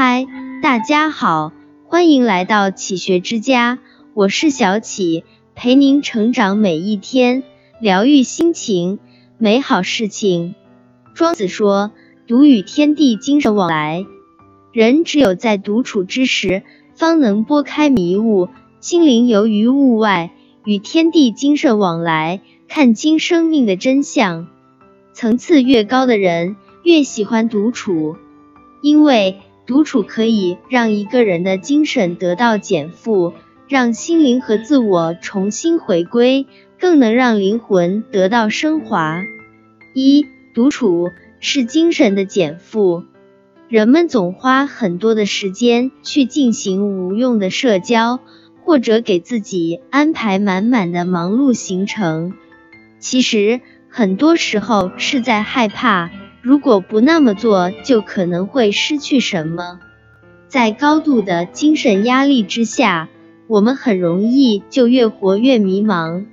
嗨，大家好，欢迎来到启学之家，我是小启，陪您成长每一天，疗愈心情，美好事情。庄子说：“独与天地精神往来。”人只有在独处之时，方能拨开迷雾，心灵游于物外，与天地精神往来，看清生命的真相。层次越高的人，越喜欢独处，因为独处可以让一个人的精神得到减负，让心灵和自我重新回归，更能让灵魂得到升华。一，独处是精神的减负。人们总花很多的时间去进行无用的社交，或者给自己安排满满的忙碌行程。其实，很多时候是在害怕，如果不那么做，就可能会失去什么。在高度的精神压力之下，我们很容易就越活越迷茫。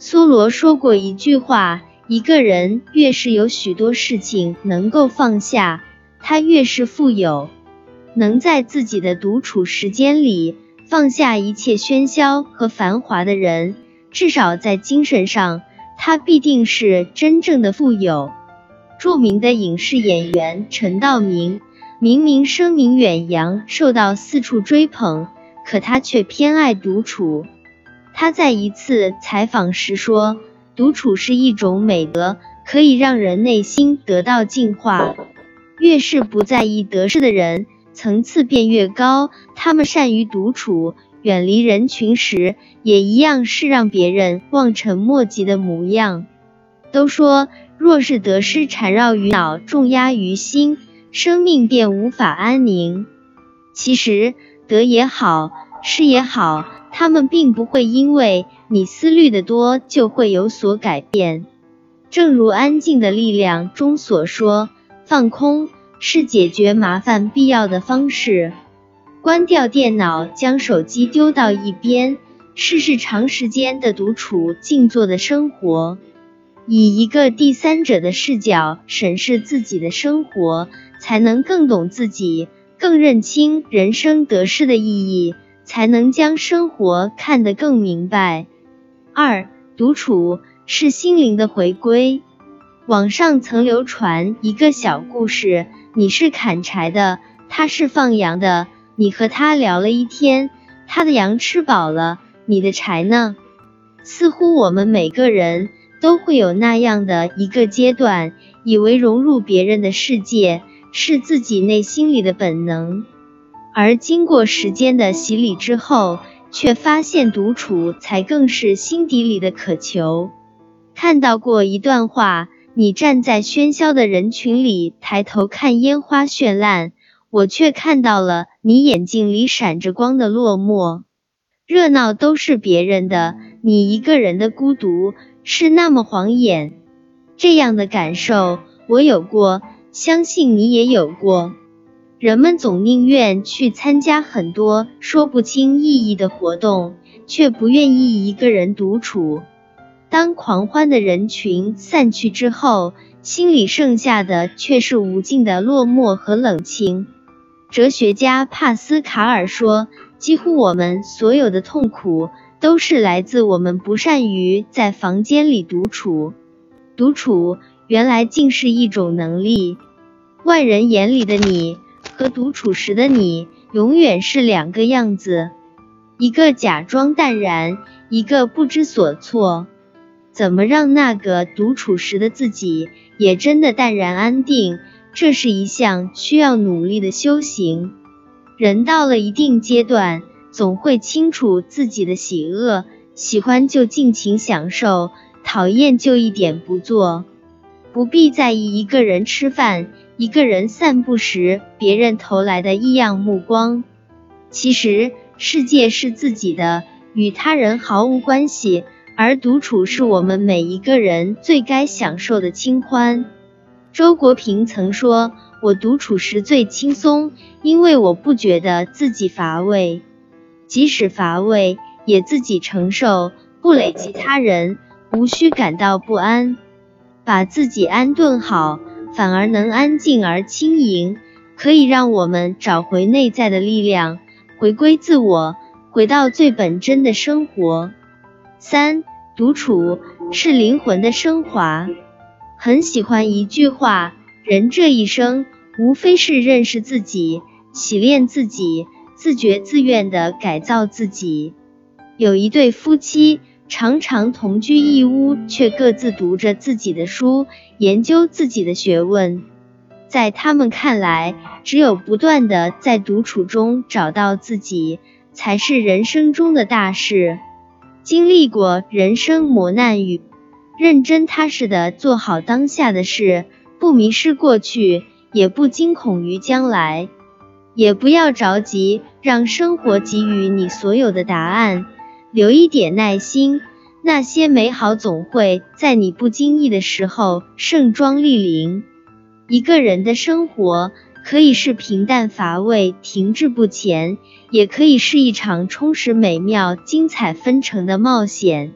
梭罗说过一句话：一个人越是有许多事情能够放下。他越是富有，能在自己的独处时间里放下一切喧嚣和繁华的人，至少在精神上，他必定是真正的富有。著名的影视演员陈道明，明明声名远扬，受到四处追捧，可他却偏爱独处。他在一次采访时说：“独处是一种美德，可以让人内心得到净化。”越是不在意得失的人，层次便越高。他们善于独处，远离人群时，也一样是让别人望尘莫及的模样。都说，若是得失缠绕于脑，重压于心，生命便无法安宁。其实，得也好，失也好，他们并不会因为你思虑的多就会有所改变。正如《安静的力量》中所说。放空是解决麻烦必要的方式。关掉电脑，将手机丢到一边，试试长时间的独处、静坐的生活，以一个第三者的视角审视自己的生活，才能更懂自己，更认清人生得失的意义，才能将生活看得更明白。二，独处是心灵的回归。网上曾流传一个小故事：你是砍柴的，他是放羊的。你和他聊了一天，他的羊吃饱了，你的柴呢？似乎我们每个人都会有那样的一个阶段，以为融入别人的世界是自己内心里的本能，而经过时间的洗礼之后，却发现独处才更是心底里的渴求。看到过一段话。你站在喧嚣的人群里，抬头看烟花绚烂，我却看到了你眼睛里闪着光的落寞。热闹都是别人的，你一个人的孤独是那么晃眼。这样的感受我有过，相信你也有过。人们总宁愿去参加很多说不清意义的活动，却不愿意一个人独处。当狂欢的人群散去之后，心里剩下的却是无尽的落寞和冷清。哲学家帕斯卡尔说：“几乎我们所有的痛苦，都是来自我们不善于在房间里独处。独处原来竟是一种能力。外人眼里的你和独处时的你，永远是两个样子，一个假装淡然，一个不知所措。”怎么让那个独处时的自己也真的淡然安定？这是一项需要努力的修行。人到了一定阶段，总会清楚自己的喜恶，喜欢就尽情享受，讨厌就一点不做。不必在意一个人吃饭、一个人散步时别人投来的异样目光。其实世界是自己的，与他人毫无关系。而独处是我们每一个人最该享受的清欢。周国平曾说：“我独处时最轻松，因为我不觉得自己乏味，即使乏味也自己承受，不累及他人，无需感到不安。把自己安顿好，反而能安静而轻盈，可以让我们找回内在的力量，回归自我，回到最本真的生活。三，独处是灵魂的升华。很喜欢一句话：人这一生，无非是认识自己、洗练自己、自觉自愿的改造自己。有一对夫妻。常常同居一屋，却各自读着自己的书，研究自己的学问。在他们看来，只有不断的在独处中找到自己，才是人生中的大事。经历过人生磨难与认真踏实的做好当下的事，不迷失过去，也不惊恐于将来，也不要着急让生活给予你所有的答案。留一点耐心，那些美好总会在你不经意的时候盛装莅临。一个人的生活可以是平淡乏味、停滞不前，也可以是一场充实、美妙、精彩纷呈的冒险。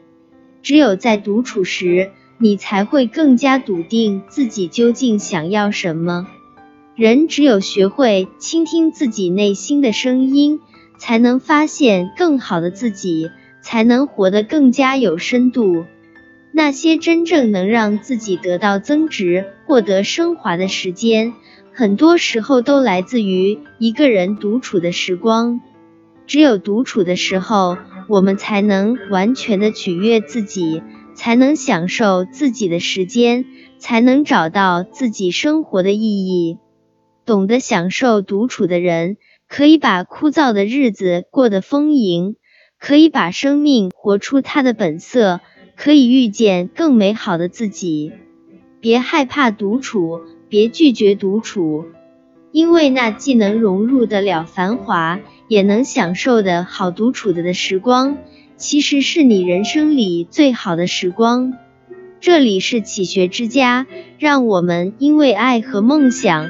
只有在独处时，你才会更加笃定自己究竟想要什么。人只有学会倾听自己内心的声音，才能发现更好的自己。才能活得更加有深度。那些真正能让自己得到增值、获得升华的时间，很多时候都来自于一个人独处的时光。只有独处的时候，我们才能完全的取悦自己，才能享受自己的时间，才能找到自己生活的意义。懂得享受独处的人，可以把枯燥的日子过得丰盈。可以把生命活出它的本色，可以遇见更美好的自己。别害怕独处，别拒绝独处，因为那既能融入得了繁华，也能享受的好独处的的时光，其实是你人生里最好的时光。这里是启学之家，让我们因为爱和梦想